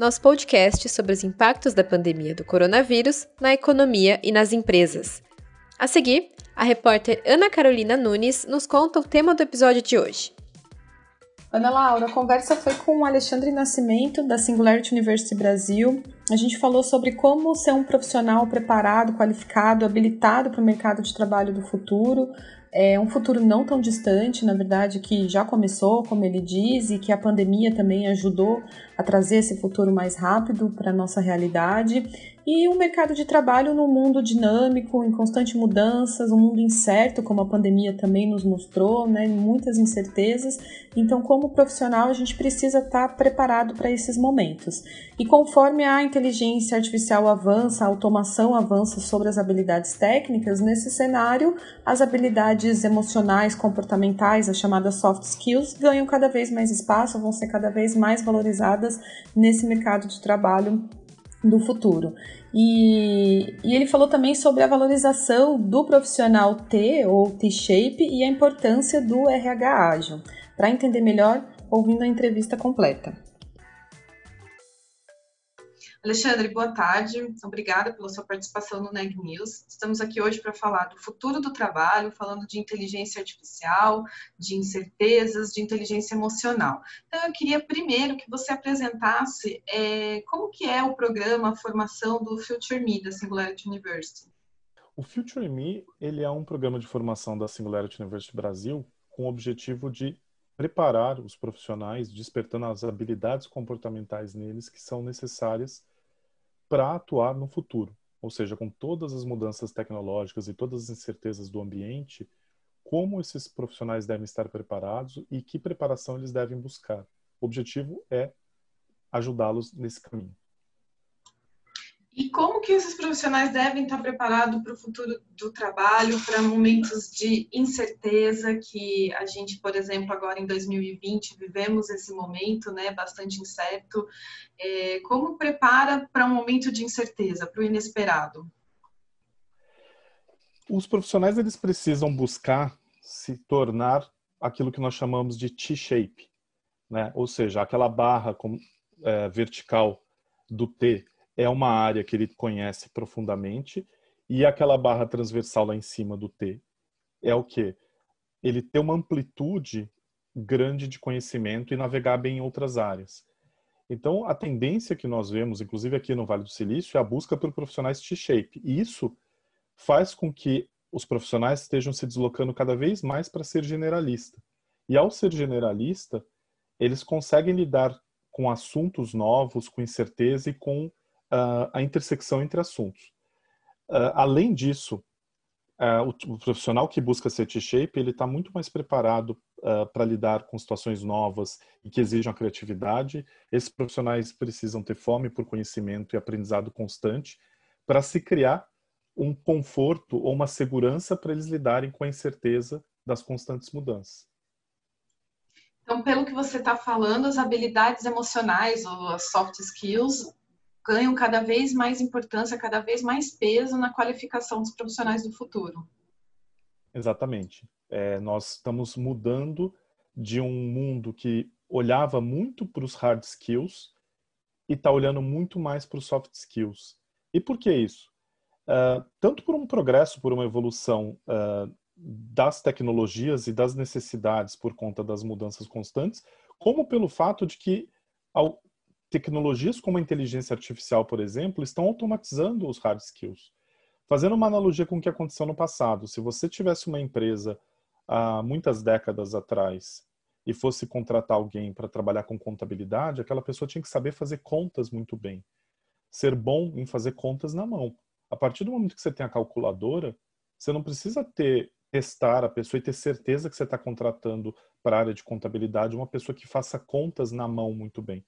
nosso podcast sobre os impactos da pandemia do coronavírus na economia e nas empresas. A seguir, a repórter Ana Carolina Nunes nos conta o tema do episódio de hoje. Ana Laura, a conversa foi com o Alexandre Nascimento, da Singularity University Brasil. A gente falou sobre como ser um profissional preparado, qualificado, habilitado para o mercado de trabalho do futuro, é um futuro não tão distante, na verdade, que já começou, como ele diz, e que a pandemia também ajudou a trazer esse futuro mais rápido para a nossa realidade. E um mercado de trabalho num mundo dinâmico, em constante mudanças, um mundo incerto, como a pandemia também nos mostrou, né? muitas incertezas. Então, como profissional, a gente precisa estar preparado para esses momentos. E conforme a inteligência artificial avança, a automação avança sobre as habilidades técnicas, nesse cenário, as habilidades emocionais, comportamentais, as chamadas soft skills, ganham cada vez mais espaço, vão ser cada vez mais valorizadas nesse mercado de trabalho do futuro. E, e, ele falou também sobre a valorização do profissional T ou T-shape e a importância do RH ágil. Para entender melhor, ouvindo a entrevista completa. Alexandre, boa tarde. Obrigada pela sua participação no Neg News. Estamos aqui hoje para falar do futuro do trabalho, falando de inteligência artificial, de incertezas, de inteligência emocional. Então, eu queria primeiro que você apresentasse é, como que é o programa formação do Future Me, da Singularity University. O Future Me, ele é um programa de formação da Singularity University Brasil com o objetivo de preparar os profissionais, despertando as habilidades comportamentais neles que são necessárias para atuar no futuro. Ou seja, com todas as mudanças tecnológicas e todas as incertezas do ambiente, como esses profissionais devem estar preparados e que preparação eles devem buscar. O objetivo é ajudá-los nesse caminho. E como que esses profissionais devem estar preparados para o futuro do trabalho, para momentos de incerteza que a gente, por exemplo, agora em 2020 vivemos esse momento, né, bastante incerto. É, como prepara para um momento de incerteza, para o inesperado? Os profissionais eles precisam buscar se tornar aquilo que nós chamamos de T-shape, né? Ou seja, aquela barra com, é, vertical do T é uma área que ele conhece profundamente e aquela barra transversal lá em cima do T é o que? Ele tem uma amplitude grande de conhecimento e navegar bem em outras áreas. Então, a tendência que nós vemos, inclusive aqui no Vale do Silício, é a busca por profissionais T-shape. E isso faz com que os profissionais estejam se deslocando cada vez mais para ser generalista. E ao ser generalista, eles conseguem lidar com assuntos novos, com incerteza e com uh, a intersecção entre assuntos. Uh, além disso, uh, o, o, profissional que busca ser T-shape, ele está muito mais preparado para lidar com situações novas e que exijam criatividade. Esses profissionais precisam ter fome por conhecimento e aprendizado constante para se criar um conforto ou uma segurança para eles lidarem com a incerteza das constantes mudanças. Então, pelo que você está falando, as habilidades emocionais ou as soft skills ganham cada vez mais importância, cada vez mais peso na qualificação dos profissionais do futuro. Exatamente. É, nós estamos mudando de um mundo que olhava muito para os hard skills e está olhando muito mais para os soft skills. E por que isso? Uh, tanto por um progresso, por uma evolução uh, das tecnologias e das necessidades por conta das mudanças constantes, como pelo fato de que ao, tecnologias como a inteligência artificial, por exemplo, estão automatizando os hard skills. Fazendo uma analogia com o que aconteceu no passado, se você tivesse uma empresa há muitas décadas atrás e fosse contratar alguém para trabalhar com contabilidade, aquela pessoa tinha que saber fazer contas muito bem, ser bom em fazer contas na mão. A partir do momento que você tem a calculadora, você não precisa ter testar a pessoa e ter certeza que você está contratando para a área de contabilidade uma pessoa que faça contas na mão muito bem.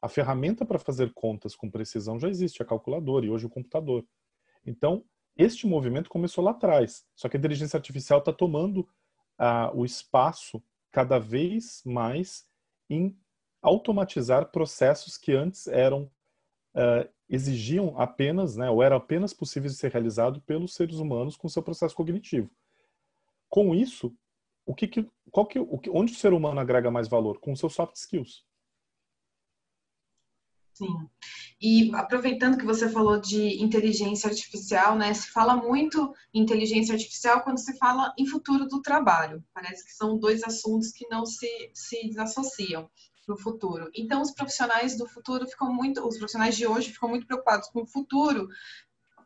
A ferramenta para fazer contas com precisão já existe, a calculadora e hoje o computador. Então, este movimento começou lá atrás, só que a inteligência artificial está tomando uh, o espaço cada vez mais em automatizar processos que antes eram uh, exigiam apenas, né, ou era apenas possível de ser realizado pelos seres humanos com seu processo cognitivo. Com isso, o que, que qual que, o que, onde o ser humano agrega mais valor? Com seus soft skills. Sim. E aproveitando que você falou de inteligência artificial, né? Se fala muito inteligência artificial quando se fala em futuro do trabalho. Parece que são dois assuntos que não se, se desassociam no futuro. Então, os profissionais do futuro ficam muito, os profissionais de hoje ficam muito preocupados com o futuro,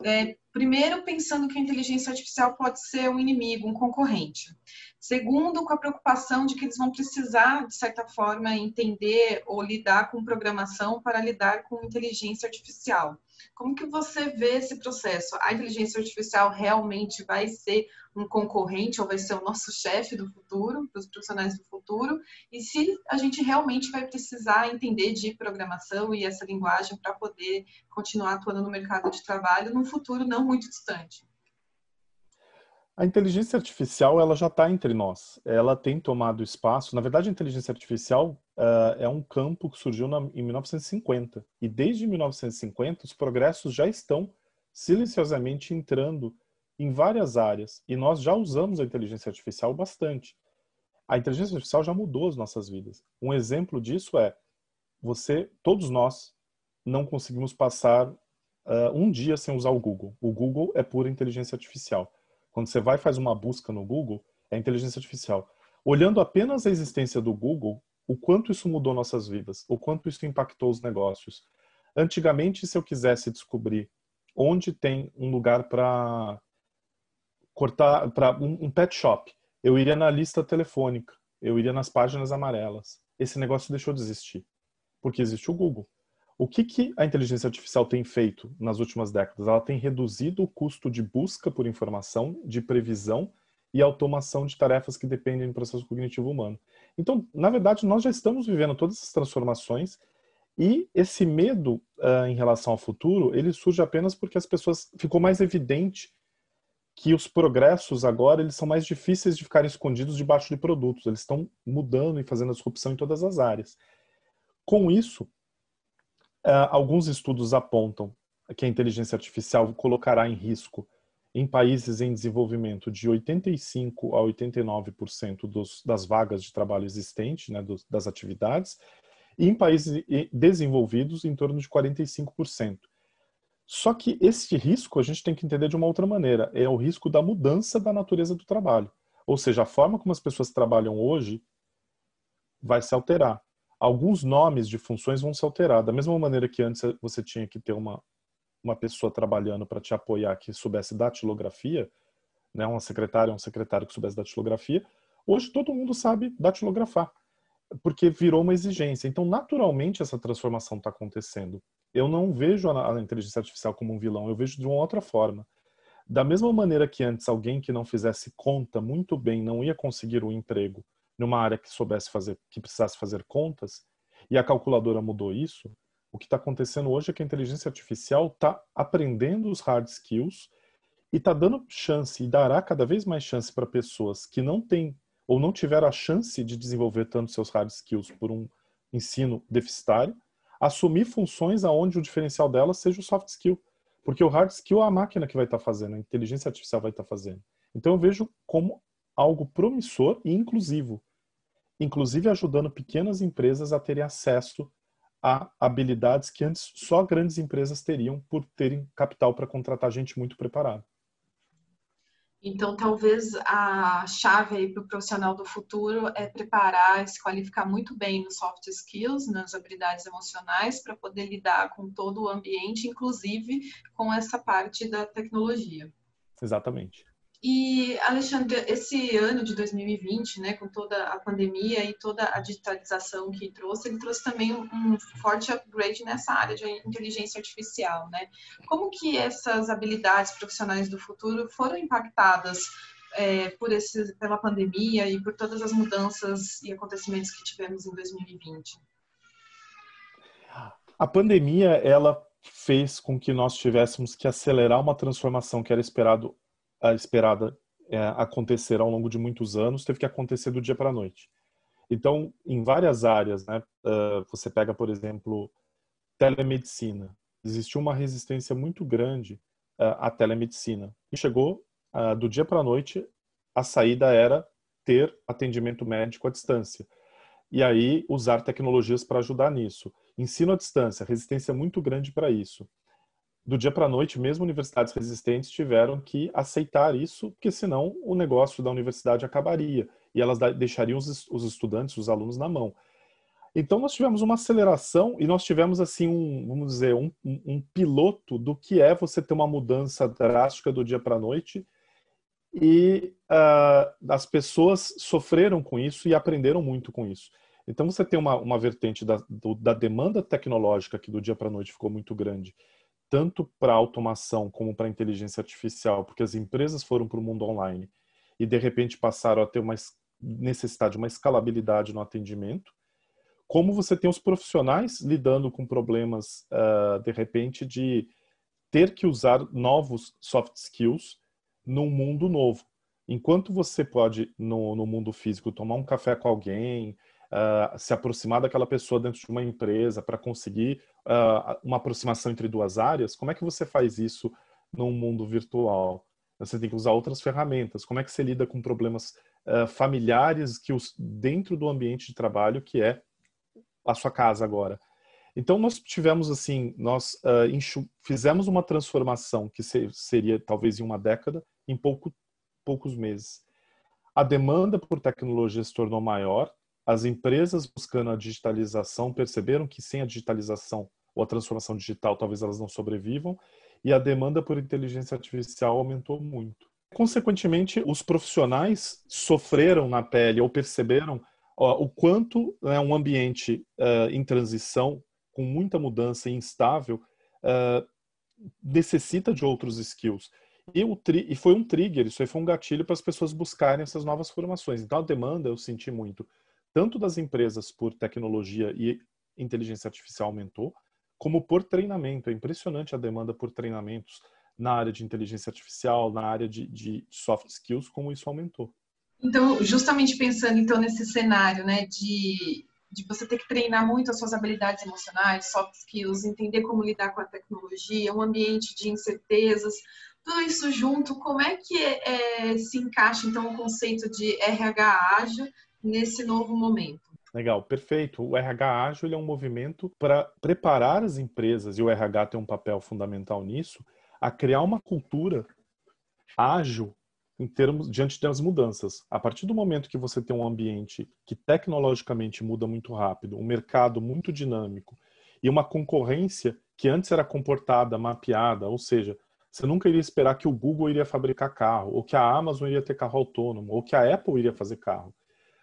é, primeiro pensando que a inteligência artificial pode ser um inimigo, um concorrente. Segundo, com a preocupação de que eles vão precisar, de certa forma, entender ou lidar com programação para lidar com inteligência artificial. Como que você vê esse processo? A inteligência artificial realmente vai ser um concorrente ou vai ser o nosso chefe do futuro, para os profissionais do futuro? E se a gente realmente vai precisar entender de programação e essa linguagem para poder continuar atuando no mercado de trabalho num futuro não muito distante? A inteligência artificial ela já está entre nós. Ela tem tomado espaço. Na verdade, a inteligência artificial uh, é um campo que surgiu na, em 1950 e desde 1950 os progressos já estão silenciosamente entrando em várias áreas e nós já usamos a inteligência artificial bastante. A inteligência artificial já mudou as nossas vidas. Um exemplo disso é você, todos nós, não conseguimos passar uh, um dia sem usar o Google. O Google é pura inteligência artificial. Quando você vai e faz uma busca no Google, é inteligência artificial. Olhando apenas a existência do Google, o quanto isso mudou nossas vidas, o quanto isso impactou os negócios. Antigamente, se eu quisesse descobrir onde tem um lugar para cortar, para um, um pet shop, eu iria na lista telefônica, eu iria nas páginas amarelas. Esse negócio deixou de existir, porque existe o Google. O que, que a inteligência artificial tem feito nas últimas décadas? Ela tem reduzido o custo de busca por informação, de previsão e automação de tarefas que dependem do processo cognitivo humano. Então, na verdade, nós já estamos vivendo todas essas transformações e esse medo uh, em relação ao futuro, ele surge apenas porque as pessoas ficou mais evidente que os progressos agora eles são mais difíceis de ficarem escondidos debaixo de produtos. Eles estão mudando e fazendo a disrupção em todas as áreas. Com isso, Uh, alguns estudos apontam que a inteligência artificial colocará em risco em países em desenvolvimento de 85 a 89% dos, das vagas de trabalho existentes, né, das atividades, e em países desenvolvidos em torno de 45%. Só que esse risco a gente tem que entender de uma outra maneira, é o risco da mudança da natureza do trabalho. Ou seja, a forma como as pessoas trabalham hoje vai se alterar alguns nomes de funções vão se alterar. Da mesma maneira que antes você tinha que ter uma, uma pessoa trabalhando para te apoiar que soubesse datilografia, né, uma secretária, um secretário que soubesse datilografia, hoje todo mundo sabe datilografar, porque virou uma exigência. Então, naturalmente, essa transformação está acontecendo. Eu não vejo a, a inteligência artificial como um vilão, eu vejo de uma outra forma. Da mesma maneira que antes alguém que não fizesse conta muito bem não ia conseguir um emprego numa área que soubesse fazer, que precisasse fazer contas, e a calculadora mudou isso, o que está acontecendo hoje é que a inteligência artificial está aprendendo os hard skills e está dando chance e dará cada vez mais chance para pessoas que não têm ou não tiveram a chance de desenvolver tanto seus hard skills por um ensino deficitário, assumir funções aonde o diferencial delas seja o soft skill. Porque o hard skill é a máquina que vai estar tá fazendo, a inteligência artificial vai estar tá fazendo. Então eu vejo como algo promissor e inclusivo inclusive ajudando pequenas empresas a terem acesso a habilidades que antes só grandes empresas teriam por terem capital para contratar gente muito preparada. Então, talvez a chave para o profissional do futuro é preparar, se qualificar muito bem nos soft skills, nas habilidades emocionais, para poder lidar com todo o ambiente, inclusive com essa parte da tecnologia. Exatamente. E, Alexandre, esse ano de 2020, né, com toda a pandemia e toda a digitalização que trouxe, ele trouxe também um, forte upgrade nessa área de inteligência artificial, né? Como que essas habilidades profissionais do futuro foram impactadas é, por esse, pela pandemia e por todas as mudanças e acontecimentos que tivemos em 2020? A pandemia, ela fez com que nós tivéssemos que acelerar uma transformação que era esperado, esperada é, acontecer ao longo de muitos anos, teve que acontecer do dia para a noite. Então, em várias áreas, né, uh, você pega, por exemplo, telemedicina. Existiu uma resistência muito grande uh, à telemedicina. E chegou, uh, do dia para a noite, a saída era ter atendimento médico à distância. E aí, usar tecnologias para ajudar nisso. Ensino à distância, resistência muito grande para isso do dia para a noite, mesmo universidades resistentes tiveram que aceitar isso, porque senão o negócio da universidade acabaria e elas deixariam os, os estudantes, os alunos na mão. Então nós tivemos uma aceleração e nós tivemos assim um, vamos dizer, um, um, piloto do que é você ter uma mudança drástica do dia para a noite e uh, as pessoas sofreram com isso e aprenderam muito com isso. Então você tem uma, uma vertente da, do, da demanda tecnológica que do dia para a noite ficou muito grande tanto para automação como para inteligência artificial, porque as empresas foram para o mundo online e de repente passaram a ter uma necessidade, uma escalabilidade no atendimento, como você tem os profissionais lidando com problemas, uh, de repente, de ter que usar novos soft skills num mundo novo. Enquanto você pode, no, no mundo físico, tomar um café com alguém, uh, se aproximar daquela pessoa dentro de uma empresa para conseguir uh, uma aproximação entre duas áreas, como é que você faz isso num mundo virtual? Você tem que usar outras ferramentas. Como é que você lida com problemas uh, familiares que os, dentro do ambiente de trabalho que é a sua casa agora? Então nós tivemos assim, nós uh, fizemos uma transformação que ser, seria talvez em uma década, em pouco, poucos meses. A demanda por tecnologia se tornou maior, as empresas buscando a digitalização perceberam que sem a digitalização ou a transformação digital talvez elas não sobrevivam e a demanda por inteligência artificial aumentou muito. Consequentemente, os profissionais sofreram na pele ou perceberam ó, o quanto né, um ambiente uh, em transição, com muita mudança e instável, uh, necessita de outros skills. E, e, foi um trigger, isso aí foi um gatilho para as pessoas buscarem essas novas formações. Então a demanda eu senti muito tanto das empresas por tecnologia e inteligência artificial aumentou, como por treinamento. É impressionante a demanda por treinamentos na área de inteligência artificial, na área de, de soft skills, como isso aumentou. Então, justamente pensando então nesse cenário, né, de, de você ter que treinar muito as suas habilidades emocionais, soft skills, entender como lidar com a tecnologia, um ambiente de incertezas, tudo isso junto, como é que é, se encaixa então o conceito de RH ágil nesse novo momento. Legal, perfeito. O RH ágil é um movimento para preparar as empresas, e o RH tem um papel fundamental nisso, a criar uma cultura ágil em termos diante das mudanças. A partir do momento que você tem um ambiente que tecnologicamente muda muito rápido, um mercado muito dinâmico e uma concorrência que antes era comportada, mapeada, ou seja, você nunca iria esperar que o Google iria fabricar carro, ou que a Amazon iria ter carro autônomo, ou que a Apple iria fazer carro.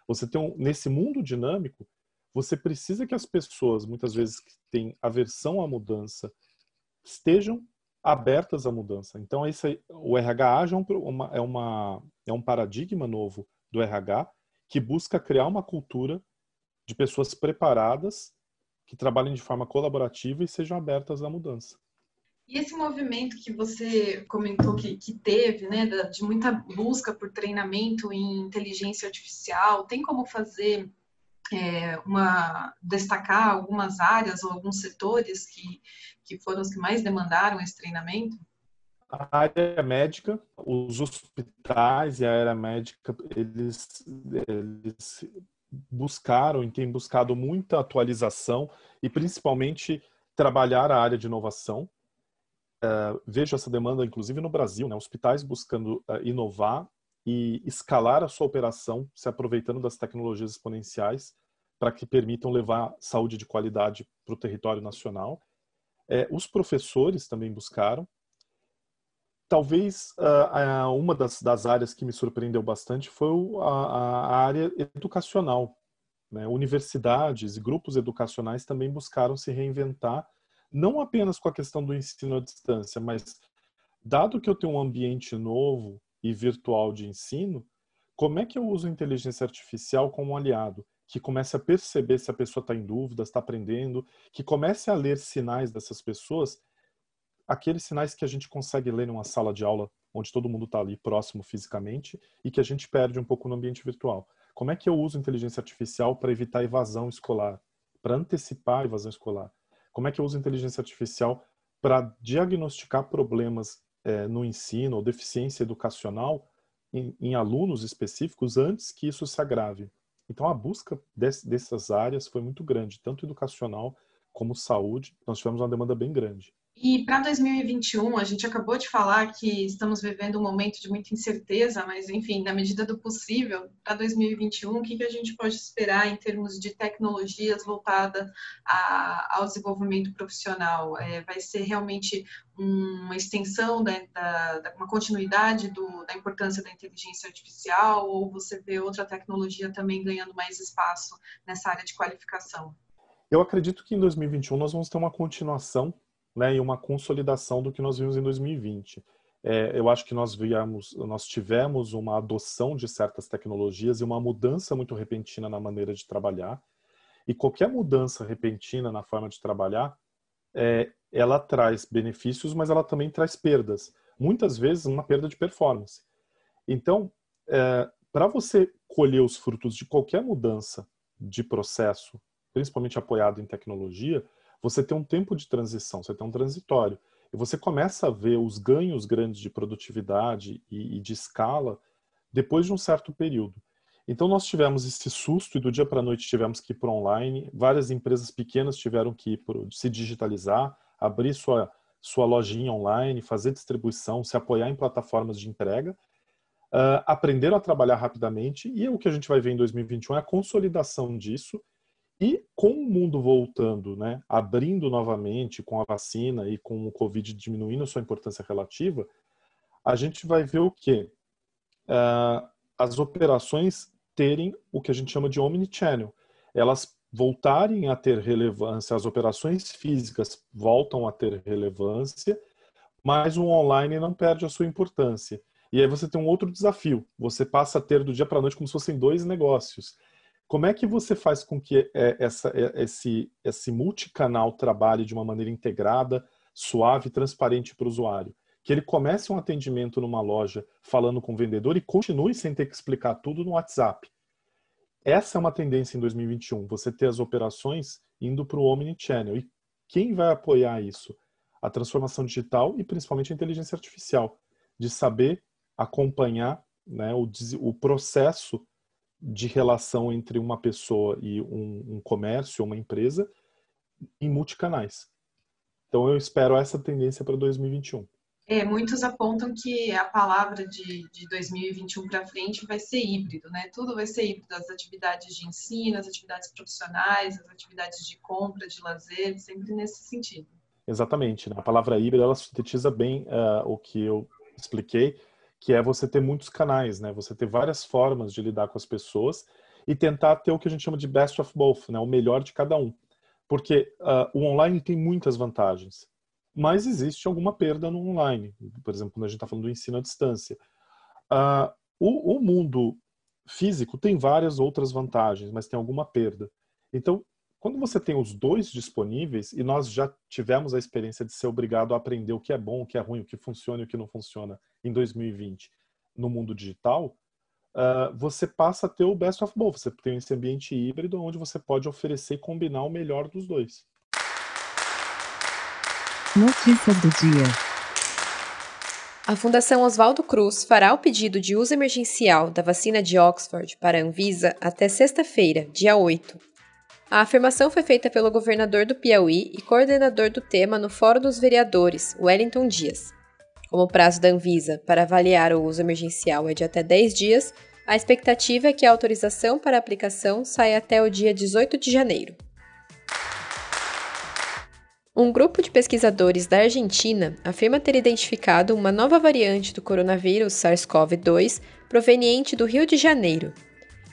Você tem um, nesse mundo dinâmico, você precisa que as pessoas, muitas vezes que têm aversão à mudança, estejam abertas à mudança. Então, esse, o RH é, um, uma, é, uma, é um paradigma novo do RH que busca criar uma cultura de pessoas preparadas que trabalhem de forma colaborativa e sejam abertas à mudança. E esse movimento que você comentou que, que teve, né, de muita busca por treinamento em inteligência artificial, tem como fazer é, uma destacar algumas áreas ou alguns setores que, que foram os que mais demandaram esse treinamento? A área médica, os hospitais e a área médica, eles, eles buscaram e têm buscado muita atualização e principalmente trabalhar a área de inovação uh, vejo essa demanda, inclusive no Brasil, né, hospitais buscando uh, inovar e escalar a sua operação, se aproveitando das tecnologias exponenciais para que permitam levar saúde de qualidade para o território nacional. É, os professores também buscaram. Talvez uh, uma das, das, áreas que me surpreendeu bastante foi a, a área educacional. Né? Universidades e grupos educacionais também buscaram se reinventar não apenas com a questão do ensino à distância, mas dado que eu tenho um ambiente novo e virtual de ensino, como é que eu uso a inteligência artificial como aliado? Que comece a perceber se a pessoa está em dúvida, está aprendendo, que comece a ler sinais dessas pessoas aqueles sinais que a gente consegue ler numa sala de aula onde todo mundo está ali próximo fisicamente e que a gente perde um pouco no ambiente virtual. Como é que eu uso inteligência artificial para evitar evasão escolar, para antecipar a evasão escolar? Como é que eu uso inteligência artificial para diagnosticar problemas é, no ensino ou deficiência educacional em, em, alunos específicos antes que isso se agrave? Então, a busca desse, dessas áreas foi muito grande, tanto educacional como saúde. Nós tivemos uma demanda bem grande. E para 2021, a gente acabou de falar que estamos vivendo um momento de muita incerteza, mas enfim, na medida do possível, para 2021, o que, que a gente pode esperar em termos de tecnologias voltada ao desenvolvimento profissional? É, vai ser realmente uma extensão, da, da, da uma continuidade do, da importância da inteligência artificial, ou você vê outra tecnologia também ganhando mais espaço nessa área de qualificação? Eu acredito que em 2021 nós vamos ter uma continuação né, e uma consolidação do que nós vimos em 2020. É, eu acho que nós viemos, nós tivemos uma adoção de certas tecnologias e uma mudança muito repentina na maneira de trabalhar. E qualquer mudança repentina na forma de trabalhar, é, ela traz benefícios, mas ela também traz perdas. Muitas vezes uma perda de performance. Então, é, para você colher os frutos de qualquer mudança de processo, principalmente apoiado em tecnologia, você tem um tempo de transição, você tem um transitório. E você começa a ver os ganhos grandes de produtividade e, e de escala depois de um certo período. Então nós tivemos esse susto e do dia para a noite tivemos que ir para online. Várias empresas pequenas tiveram que pro, se digitalizar, abrir sua, sua lojinha online, fazer distribuição, se apoiar em plataformas de entrega, uh, aprenderam a trabalhar rapidamente e o que a gente vai ver em 2021 é a consolidação disso e com o mundo voltando, né, abrindo novamente com a vacina e com o Covid diminuindo sua importância relativa, a gente vai ver o quê? Uh, as operações terem o que a gente chama de omnichannel. Elas voltarem a ter relevância, as operações físicas voltam a ter relevância, mas o online não perde a sua importância. E aí você tem um outro desafio. Você passa a ter do dia para a noite como se fossem dois negócios. Como é que você faz com que é, essa, é, esse, esse multicanal trabalhe de uma maneira integrada, suave e transparente para o usuário? Que ele comece um atendimento numa loja falando com o vendedor e continue sem ter que explicar tudo no WhatsApp. Essa é uma tendência em 2021, você ter as operações indo para o Omnichannel. E quem vai apoiar isso? A transformação digital e principalmente a inteligência artificial, de saber acompanhar né, o, o processo de relação entre uma pessoa e um, um comércio, uma empresa, em multicanais. Então eu espero essa tendência para 2021. É, muitos apontam que a palavra de, de 2021 para frente vai ser híbrido, né? Tudo vai ser híbrido, as atividades de ensino, as atividades profissionais, as atividades de compra, de lazer, sempre nesse sentido. Exatamente. Né? A palavra híbrido ela sintetiza bem uh, o que eu expliquei que é você ter muitos canais, né? Você ter várias formas de lidar com as pessoas e tentar ter o que a gente chama de best of both, né? O melhor de cada um. Porque uh, o online tem muitas vantagens, mas existe alguma perda no online. Por exemplo, quando a gente está falando do ensino à distância. Uh, o, o mundo físico tem várias outras vantagens, mas tem alguma perda. Então, quando você tem os dois disponíveis, e nós já tivemos a experiência de ser obrigado a aprender o que é bom, o que é ruim, o que funciona e o que não funciona em 2020 no mundo digital, uh, você passa a ter o best of both. Você tem esse ambiente híbrido onde você pode oferecer e combinar o melhor dos dois. Notícias do dia. A Fundação Oswaldo Cruz fará o pedido de uso emergencial da vacina de Oxford para a Anvisa até sexta-feira, dia 8. A afirmação foi feita pelo governador do Piauí e coordenador do tema no Fórum dos Vereadores, Wellington Dias. Como o prazo da Anvisa para avaliar o uso emergencial é de até 10 dias, a expectativa é que a autorização para aplicação saia até o dia 18 de janeiro. Um grupo de pesquisadores da Argentina afirma ter identificado uma nova variante do coronavírus SARS-CoV-2 proveniente do Rio de Janeiro,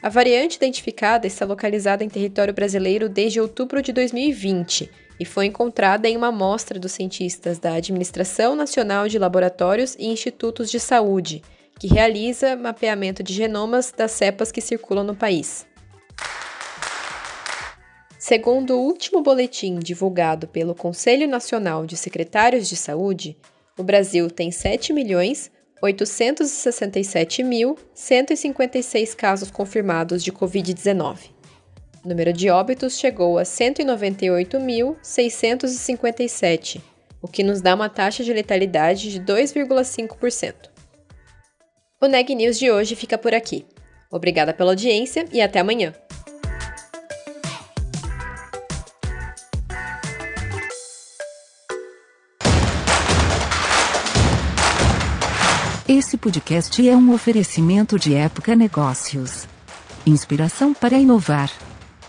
a variante identificada está localizada em território brasileiro desde outubro de 2020 e foi encontrada em uma amostra dos cientistas da Administração Nacional de Laboratórios e Institutos de Saúde, que realiza mapeamento de genomas das cepas que circulam no país. Segundo o último boletim divulgado pelo Conselho Nacional de Secretários de Saúde, o Brasil tem 7.867.156 casos confirmados de Covid-19. O número de óbitos chegou a 198.657, o que nos dá uma taxa de letalidade de 2,5%. O Neg News de hoje fica por aqui. Obrigada pela audiência e até amanhã. Esse podcast é um oferecimento de Época Negócios. Inspiração para inovar.